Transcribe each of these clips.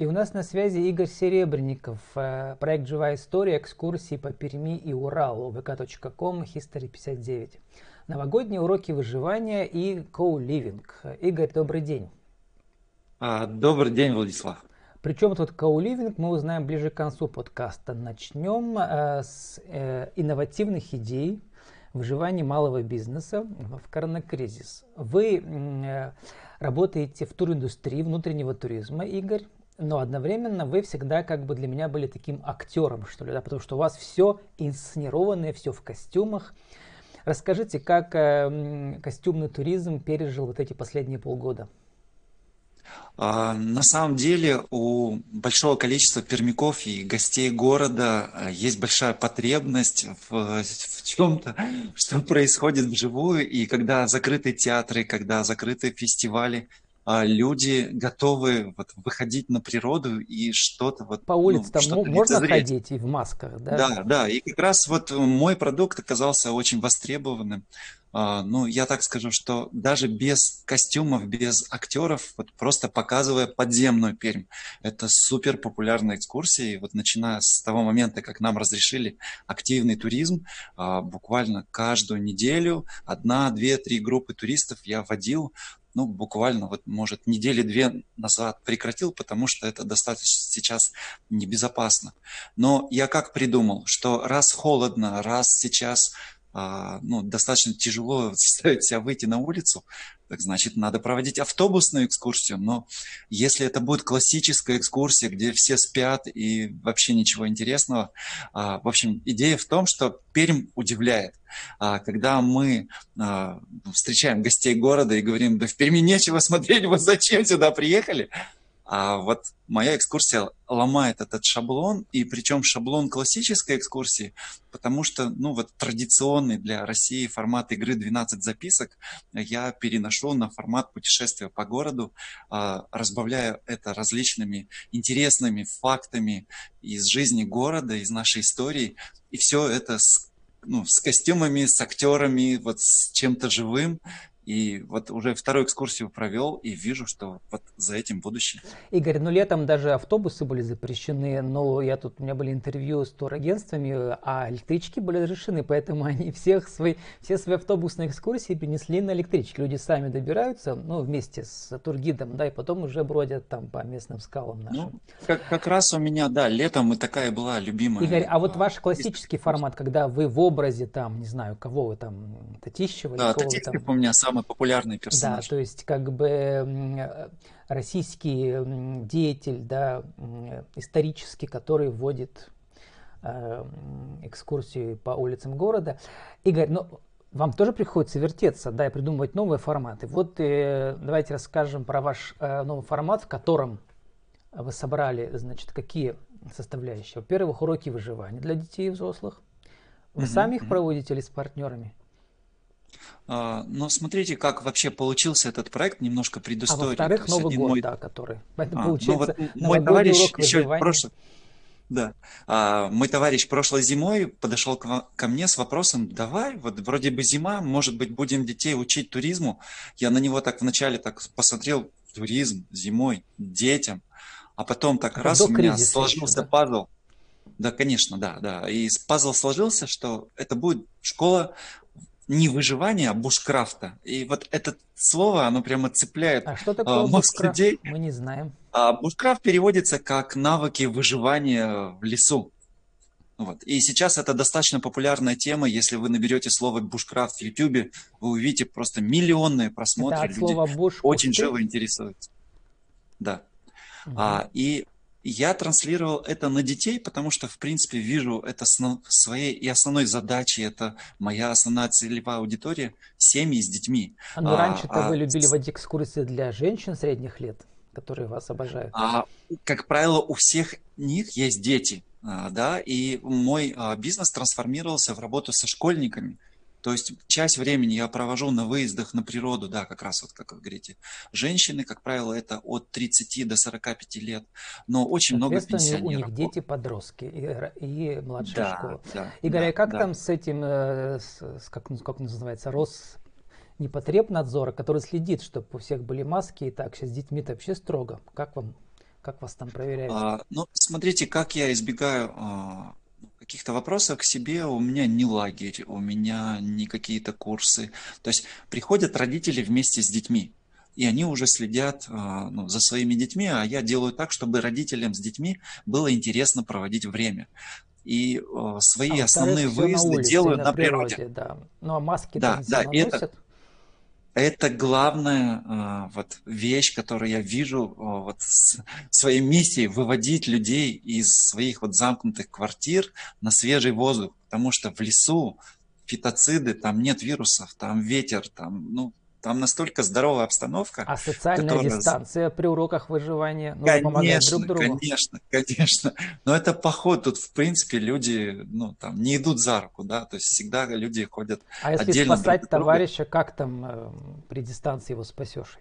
И у нас на связи Игорь Серебренников, э, проект «Живая история», экскурсии по Перми и Уралу, vk.com, history59. Новогодние уроки выживания и коу-ливинг. Игорь, добрый день. А, добрый день, Владислав. Причем тут коу-ливинг мы узнаем ближе к концу подкаста. Начнем э, с э, инновативных идей выживания малого бизнеса в коронакризис. Вы э, работаете в туриндустрии внутреннего туризма, Игорь но одновременно вы всегда как бы для меня были таким актером, что ли, да, потому что у вас все инсценированное, все в костюмах. Расскажите, как э, костюмный туризм пережил вот эти последние полгода? А, на самом деле у большого количества пермяков и гостей города э, есть большая потребность в, в чем-то, что происходит вживую. И когда закрыты театры, когда закрыты фестивали, люди готовы вот выходить на природу и что-то вот по улице ну, там можно лицезреть. ходить и в масках, да? Да, да. И как раз вот мой продукт оказался очень востребованным. Uh, ну, я так скажу, что даже без костюмов, без актеров, вот просто показывая подземную Пермь, это супер популярная экскурсия. И вот начиная с того момента, как нам разрешили активный туризм, uh, буквально каждую неделю одна, две, три группы туристов я водил ну, буквально, вот, может, недели-две назад прекратил, потому что это достаточно сейчас небезопасно. Но я как придумал, что раз холодно, раз сейчас ну, достаточно тяжело заставить себя выйти на улицу, так значит, надо проводить автобусную экскурсию. Но если это будет классическая экскурсия, где все спят и вообще ничего интересного, а, в общем, идея в том, что Пермь удивляет. А, когда мы встречаем гостей города и говорим, да в Перми нечего смотреть, вот зачем сюда приехали, а вот моя экскурсия ломает этот шаблон, и причем шаблон классической экскурсии, потому что, ну вот традиционный для России формат игры 12 записок я переношу на формат путешествия по городу, а, разбавляю это различными интересными фактами из жизни города, из нашей истории, и все это с ну, с костюмами, с актерами, вот с чем-то живым. И вот уже вторую экскурсию провел и вижу, что вот за этим будущее. Игорь, ну летом даже автобусы были запрещены, но я тут, у меня были интервью с турагентствами, а электрички были разрешены, поэтому они всех свои, все свои автобусные экскурсии перенесли на электрички. Люди сами добираются, ну, вместе с тургидом, да, и потом уже бродят там по местным скалам нашим. Ну, как, как раз у меня, да, летом и такая была любимая. Игорь, а вот ваш классический формат, когда вы в образе там, не знаю, кого вы там, Татищева? Да, Татищев у меня самый самый популярный персонаж. Да, то есть как бы российский деятель, да, исторический, который вводит э, экскурсии по улицам города. Игорь, ну, вам тоже приходится вертеться, да, и придумывать новые форматы. Вот э, давайте расскажем про ваш э, новый формат, в котором вы собрали, значит, какие составляющие. Во-первых, уроки выживания для детей и взрослых. Вы mm-hmm. сами их проводите или с партнерами? А, но смотрите, как вообще получился этот проект, немножко предыстория. А во-вторых, Новый год, мой... да, который. Это а, получается ну вот мой товарищ еще прошлый... Да. А, мой товарищ прошлой зимой подошел к, ко мне с вопросом, давай, вот вроде бы зима, может быть, будем детей учить туризму. Я на него так вначале так посмотрел, туризм зимой, детям, а потом так Это раз у меня сложился еще, да? пазл. Да, конечно, да, да. И пазл сложился, что это будет школа не выживания, а бушкрафта. И вот это слово, оно прямо цепляет а что такое мозг бушкрафт? людей. Мы не знаем. А бушкрафт переводится как навыки выживания в лесу. Вот. И сейчас это достаточно популярная тема. Если вы наберете слово бушкрафт в YouTube, вы увидите просто миллионные просмотры. Это от Люди слова буш очень живо интересуются. Да. Угу. А, и я транслировал это на детей, потому что, в принципе, вижу это своей и основной задачей, это моя основная целевая аудитория, семьи с детьми. А ну, раньше-то а, вы любили водить экскурсии для женщин средних лет, которые вас обожают. А, как правило, у всех них есть дети, а, да, и мой а, бизнес трансформировался в работу со школьниками. То есть часть времени я провожу на выездах на природу, да, как раз вот, как вы говорите. Женщины, как правило, это от 30 до 45 лет, но очень много пенсионеров. у них дети подростки и, и младшая да, школа. Да, Игорь, да, а как да. там с этим, э, с, как, как называется, Рос непотребнадзора, который следит, чтобы у всех были маски и так, сейчас с детьми-то вообще строго. Как вам Как вас там проверяют? А, ну, смотрите, как я избегаю а, каких-то вопросов к себе, у меня не лагерь, у меня не какие-то курсы. То есть приходят родители вместе с детьми, и они уже следят а, ну, за своими детьми, а я делаю так, чтобы родителям с детьми было интересно проводить время и э, свои а основные выезды улице, делаю на, на природе. природе. Да. Ну а маски да, да, это, это главная э, вот вещь, которую я вижу э, вот с, своей миссией выводить людей из своих вот замкнутых квартир на свежий воздух, потому что в лесу фитоциды, там нет вирусов, там ветер, там ну там настолько здоровая обстановка. А социальная которая... дистанция при уроках выживания ну, конечно, друг другу? Конечно, конечно. Но это поход. Тут, в принципе, люди ну, там, не идут за руку, да, то есть всегда люди ходят А если отдельно спасать друг товарища, как там э, при дистанции его спасешь?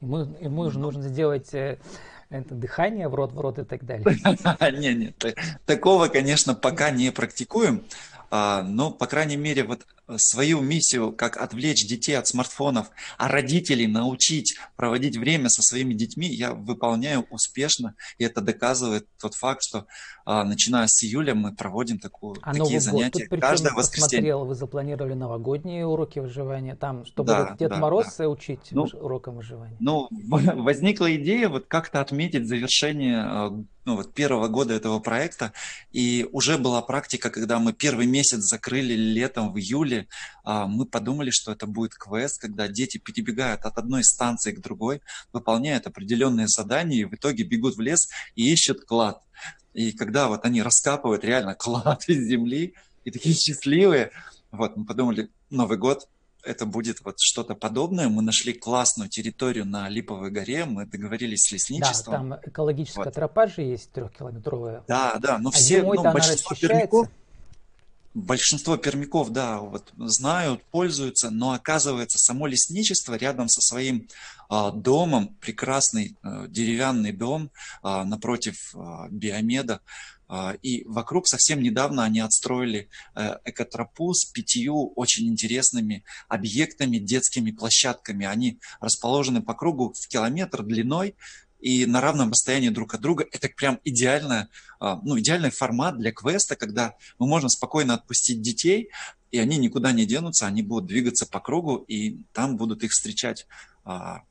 Ему, ему же нужно сделать э, это дыхание в рот, в рот и так далее. Не, нет, такого, конечно, пока не практикуем. А, но, по крайней мере, вот свою миссию, как отвлечь детей от смартфонов, а родителей научить проводить время со своими детьми, я выполняю успешно. И это доказывает тот факт, что а, начиная с июля мы проводим такую, а такие занятия Тут, каждое воскресенье. Посмотрел, вы запланировали новогодние уроки выживания, там, чтобы да, Дед да, Мороз да. учить ну, урокам выживания. Ну, возникла идея вот как-то отметить завершение а, ну, вот первого года этого проекта, и уже была практика, когда мы первый месяц закрыли летом в июле, а, мы подумали, что это будет квест, когда дети перебегают от одной станции к другой, выполняют определенные задания и в итоге бегут в лес и ищут клад. И когда вот они раскапывают реально клад из земли и такие счастливые, вот мы подумали, Новый год, это будет вот что-то подобное. Мы нашли классную территорию на Липовой горе, мы договорились с лесничеством. Да, там экологическая вот. тропа же есть трехкилометровая. Да, да, но а все, ну, большинство пермяков, большинство пермяков, да, вот знают, пользуются, но оказывается само лесничество рядом со своим а, домом, прекрасный а, деревянный дом а, напротив а, биомеда, а, и вокруг совсем недавно они отстроили э, экотропу с пятью очень интересными объектами, детскими площадками. Они расположены по кругу в километр длиной и на равном расстоянии друг от друга. Это прям идеально, а, ну, идеальный формат для квеста, когда мы можем спокойно отпустить детей, и они никуда не денутся, они будут двигаться по кругу, и там будут их встречать а,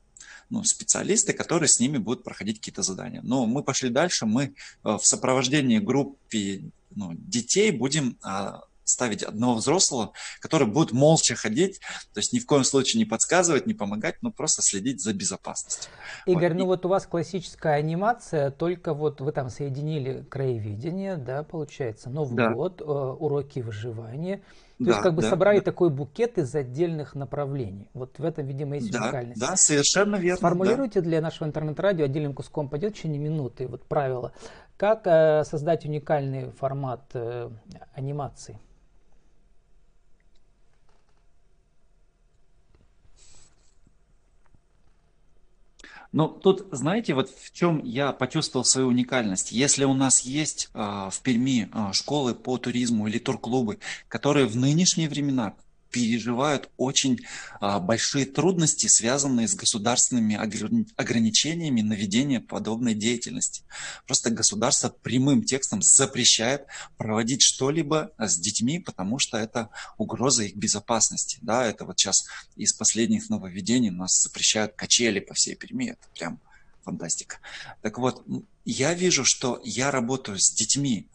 ну, специалисты, которые с ними будут проходить какие-то задания. Но мы пошли дальше, мы э, в сопровождении группы ну, детей будем а, ставить одного взрослого, который будет молча ходить, то есть ни в коем случае не подсказывать, не помогать, но просто следить за безопасностью. Игорь, вот. ну вот у вас классическая анимация, только вот вы там соединили краеведение, да, получается, Новый да. год, э, уроки выживания, то да, есть как бы да, собрали да. такой букет из отдельных направлений. Вот в этом, видимо, есть да, уникальность. Да, совершенно верно. Сформулируйте да. для нашего интернет-радио отдельным куском пойдет в течение минуты вот правила. Как э, создать уникальный формат э, анимации? Ну, тут, знаете, вот в чем я почувствовал свою уникальность. Если у нас есть э, в Перми э, школы по туризму или турклубы, которые в нынешние времена переживают очень а, большие трудности, связанные с государственными ограничениями на ведение подобной деятельности. Просто государство прямым текстом запрещает проводить что-либо с детьми, потому что это угроза их безопасности. Да, это вот сейчас из последних нововведений у нас запрещают качели по всей Перми. Это прям фантастика. Так вот, я вижу, что я работаю с детьми,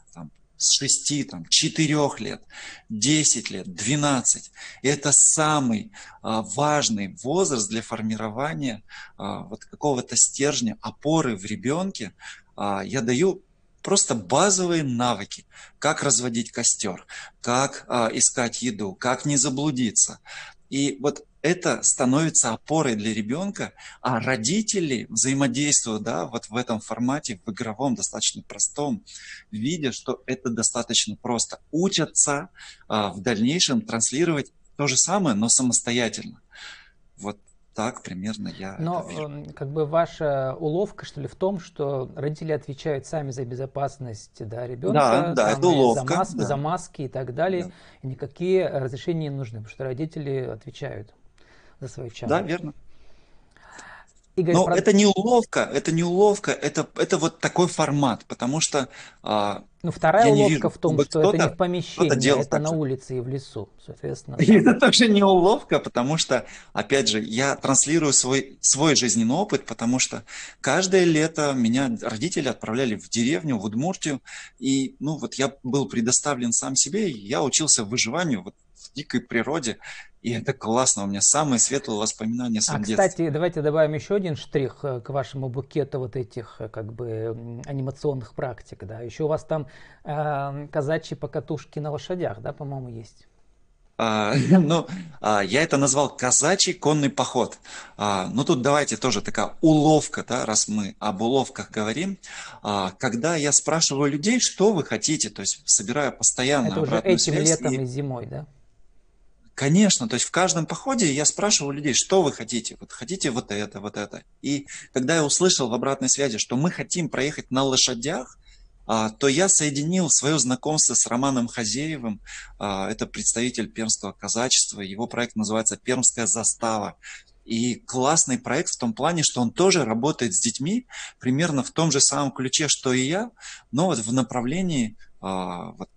с 6, там, 4 лет, 10 лет, 12. И это самый а, важный возраст для формирования а, вот какого-то стержня, опоры в ребенке. А, я даю просто базовые навыки, как разводить костер, как а, искать еду, как не заблудиться. И вот это становится опорой для ребенка, а родители взаимодействуют да, вот в этом формате, в игровом, достаточно простом, видя, что это достаточно просто. Учатся а, в дальнейшем транслировать то же самое, но самостоятельно. Вот так примерно я Но вижу. как бы ваша уловка, что ли, в том, что родители отвечают сами за безопасность да, ребенка, да, да, это уловка, за, мас, да. за маски и так далее, да. и никакие разрешения не нужны, потому что родители отвечают за свою часть. Да, верно. Игорь, Но про... это не уловка, это не уловка, это, это вот такой формат, потому что а, ну, вторая уловка вижу, в том, что это не в помещении, это на улице и в лесу, соответственно. И это тоже не уловка, потому что, опять же, я транслирую свой, свой жизненный опыт, потому что каждое лето меня родители отправляли в деревню, в Удмуртию, и, ну, вот я был предоставлен сам себе, и я учился выживанию вот в дикой природе, и это классно, у меня самые светлые воспоминания о своем а, кстати, детстве. давайте добавим еще один штрих э, к вашему букету вот этих э, как бы анимационных практик. Да? Еще у вас там э, казачьи покатушки на лошадях, да, по-моему, есть? А, ну, а, я это назвал казачий конный поход. А, ну, тут давайте тоже такая уловка, да, раз мы об уловках говорим. А, когда я спрашиваю людей, что вы хотите, то есть собираю постоянно Это уже этим связь, летом и... и зимой, да? Конечно, то есть в каждом походе я спрашиваю людей, что вы хотите? Вот хотите вот это, вот это. И когда я услышал в обратной связи, что мы хотим проехать на лошадях, а, то я соединил свое знакомство с Романом Хазеевым. А, это представитель пермского казачества. Его проект называется «Пермская застава». И классный проект в том плане, что он тоже работает с детьми примерно в том же самом ключе, что и я, но вот в направлении а, вот,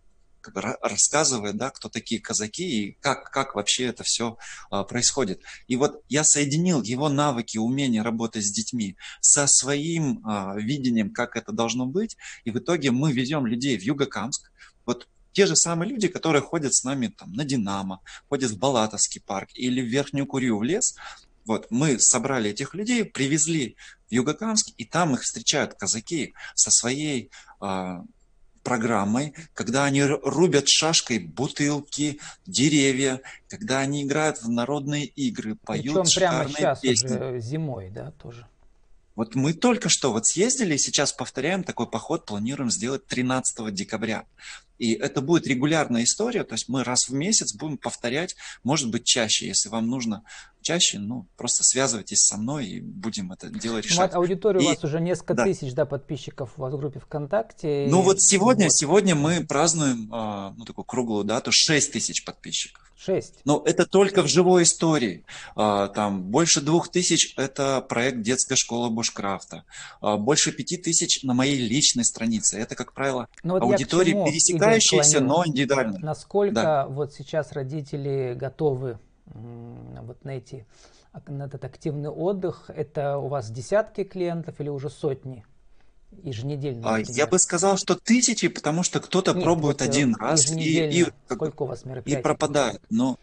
как рассказывает, да, кто такие казаки и как, как вообще это все а, происходит. И вот я соединил его навыки, умения работать с детьми со своим а, видением, как это должно быть, и в итоге мы везем людей в Югокамск, вот те же самые люди, которые ходят с нами там, на Динамо, ходят в Балатовский парк или в Верхнюю Курью в лес, вот, мы собрали этих людей, привезли в Югокамск, и там их встречают казаки со своей а, программой, когда они рубят шашкой бутылки, деревья, когда они играют в народные игры, поют Причем прямо сейчас песни. уже зимой, да, тоже. Вот мы только что вот съездили, сейчас повторяем такой поход, планируем сделать 13 декабря. И это будет регулярная история, то есть мы раз в месяц будем повторять, может быть чаще, если вам нужно чаще, ну, просто связывайтесь со мной и будем это дело решать. Вот аудитория и, у вас уже несколько да. тысяч, да, подписчиков у вас в группе ВКонтакте. Ну, вот сегодня, вот. сегодня мы празднуем, а, ну, такую круглую дату, 6 тысяч подписчиков. 6. Но это только в живой истории. А, там больше двух тысяч – это проект детская школа бушкрафта. А, больше пяти тысяч на моей личной странице. Это, как правило, ну, вот аудитории пересекающиеся, но индивидуальные. Насколько да. вот сейчас родители готовы вот на эти на этот активный отдых, это у вас десятки клиентов или уже сотни еженедельно? А, я бы сказал, что тысячи, потому что кто-то Нет, пробует вот один раз и, и, Сколько у вас мероприятий? и пропадает. Но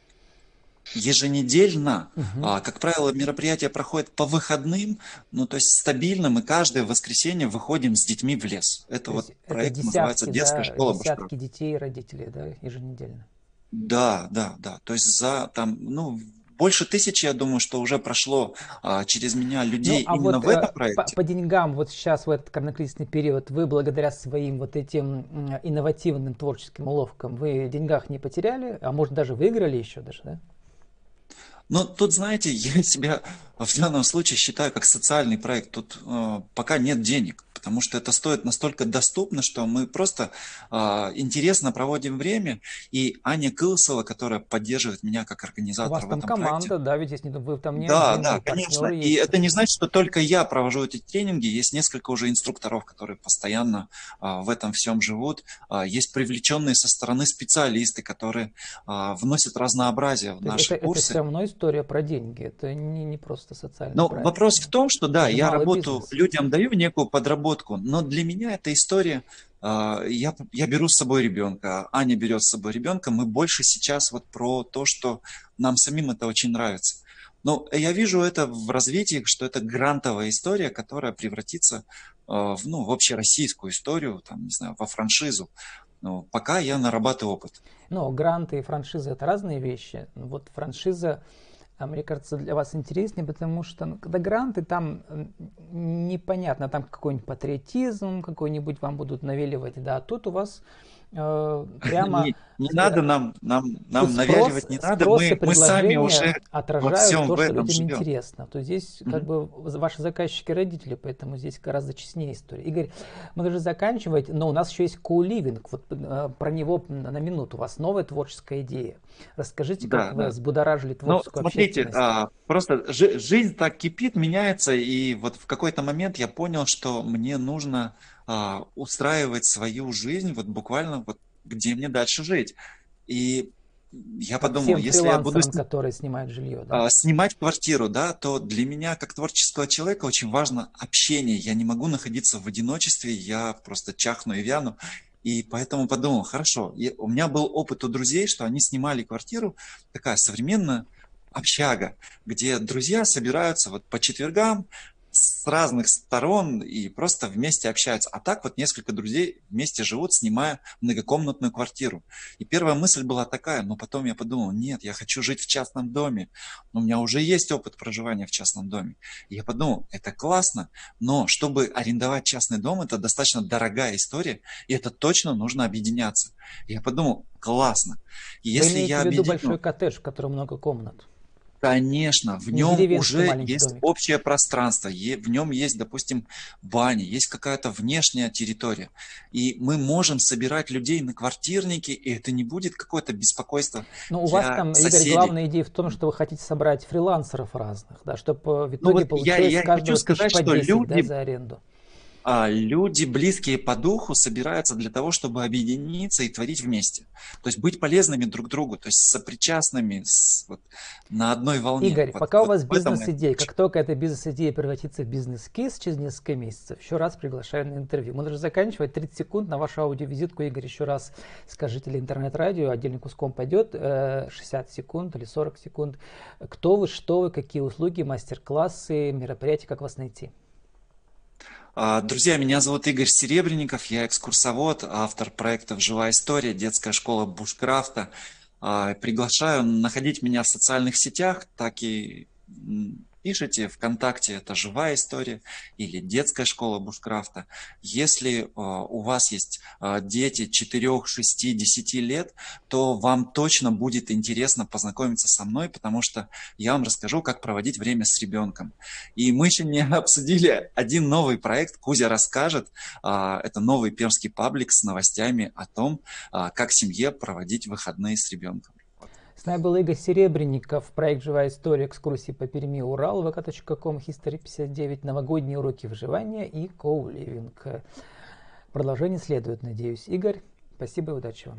еженедельно, угу. а, как правило, мероприятия проходят по выходным, ну то есть стабильно мы каждое воскресенье выходим с детьми в лес. Это то вот проект десятки, называется детская да, школа. Десятки детей и родителей, да, еженедельно. Да, да, да. То есть за там, ну, больше тысячи, я думаю, что уже прошло а, через меня людей ну, а именно вот, в этом э, проекте. По, по деньгам, вот сейчас в этот коронакризисный период, вы благодаря своим вот этим инновативным творческим уловкам, вы деньгах не потеряли, а может даже выиграли еще даже, да? Ну, тут, знаете, я себя в данном случае считаю как социальный проект. Тут э, пока нет денег потому что это стоит настолько доступно, что мы просто э, интересно проводим время. И Аня Кылсова, которая поддерживает меня как организатор У вас там команда, проекте, да, ведь если вы там не Да, да, конечно. Есть. И это не значит, что только я провожу эти тренинги. Есть несколько уже инструкторов, которые постоянно э, в этом всем живут. Э, есть привлеченные со стороны специалисты, которые э, вносят разнообразие в наши это, курсы. Это все равно история про деньги. Это не, не просто социальный Но проект. вопрос в том, что да, это я работу бизнес. людям даю некую подработку, разработку. Но для меня эта история, а, я, я беру с собой ребенка, Аня берет с собой ребенка, мы больше сейчас вот про то, что нам самим это очень нравится. Но я вижу это в развитии, что это грантовая история, которая превратится а, в, ну, в общероссийскую историю, там, не знаю, во франшизу. Но пока я нарабатываю опыт. Но гранты и франшизы – это разные вещи. Вот франшиза мне кажется, для вас интереснее, потому что ну, когда гранты, там непонятно, там какой-нибудь патриотизм какой-нибудь вам будут навеливать, да, а тут у вас прямо... Не, не надо нам, нам, нам спрос, навязывать, не надо, мы, мы сами уже отражают во всем то, что людям живем. интересно. То здесь mm-hmm. как бы ваши заказчики родители, поэтому здесь гораздо честнее история. Игорь, мы должны заканчивать, но у нас еще есть co-living, вот э, про него на минуту. У вас новая творческая идея. Расскажите, как да, вы взбудоражили ну, творческую ну, смотрите, а, просто жизнь так кипит, меняется, и вот в какой-то момент я понял, что мне нужно а, устраивать свою жизнь вот буквально вот где мне дальше жить. И я подумал, если я буду которые снимают жилье, да? а, снимать квартиру, да, то для меня как творческого человека очень важно общение. Я не могу находиться в одиночестве, я просто чахну и вяну. И поэтому подумал, хорошо, я, у меня был опыт у друзей, что они снимали квартиру, такая современная общага, где друзья собираются вот по четвергам, с разных сторон и просто вместе общаются. А так вот несколько друзей вместе живут, снимая многокомнатную квартиру. И первая мысль была такая, но потом я подумал, нет, я хочу жить в частном доме. Но у меня уже есть опыт проживания в частном доме. И я подумал, это классно, но чтобы арендовать частный дом, это достаточно дорогая история, и это точно нужно объединяться. И я подумал, классно. И если Вы я в виду объединю... большой коттедж, в котором много комнат? Конечно, в нем уже есть домик. общее пространство, в нем есть, допустим, баня, есть какая-то внешняя территория. И мы можем собирать людей на квартирники, и это не будет какое-то беспокойство. Но у вас там, соседей. Игорь, главная идея в том, что вы хотите собрать фрилансеров разных, да, чтобы в итоге ну, вот получилось я, я хочу сказать, что 10, люди, да, за аренду люди, близкие по духу, собираются для того, чтобы объединиться и творить вместе. То есть быть полезными друг другу, то есть сопричастными, с, вот, на одной волне. Игорь, вот, пока вот у вас бизнес-идея, как только эта бизнес-идея превратится в бизнес-кейс через несколько месяцев, еще раз приглашаю на интервью. Мы должны заканчивать 30 секунд на вашу аудиовизитку. Игорь, еще раз скажите или интернет-радио, отдельным куском пойдет, 60 э, секунд или 40 секунд. Кто вы, что вы, какие услуги, мастер-классы, мероприятия, как вас найти? А, друзья, меня зовут Игорь Серебренников, я экскурсовод, автор проектов «Живая история», детская школа бушкрафта. А, приглашаю находить меня в социальных сетях, так и пишите ВКонтакте, это живая история или детская школа бушкрафта. Если э, у вас есть э, дети 4, 6, 10 лет, то вам точно будет интересно познакомиться со мной, потому что я вам расскажу, как проводить время с ребенком. И мы еще не обсудили один новый проект, Кузя расскажет. Э, это новый пермский паблик с новостями о том, как семье проводить выходные с ребенком. С нами был Игорь Серебренников, проект «Живая история. Экскурсии по Перми. Урал», vk.com, History 59, новогодние уроки выживания и коуливинг. Продолжение следует, надеюсь. Игорь, спасибо и удачи вам.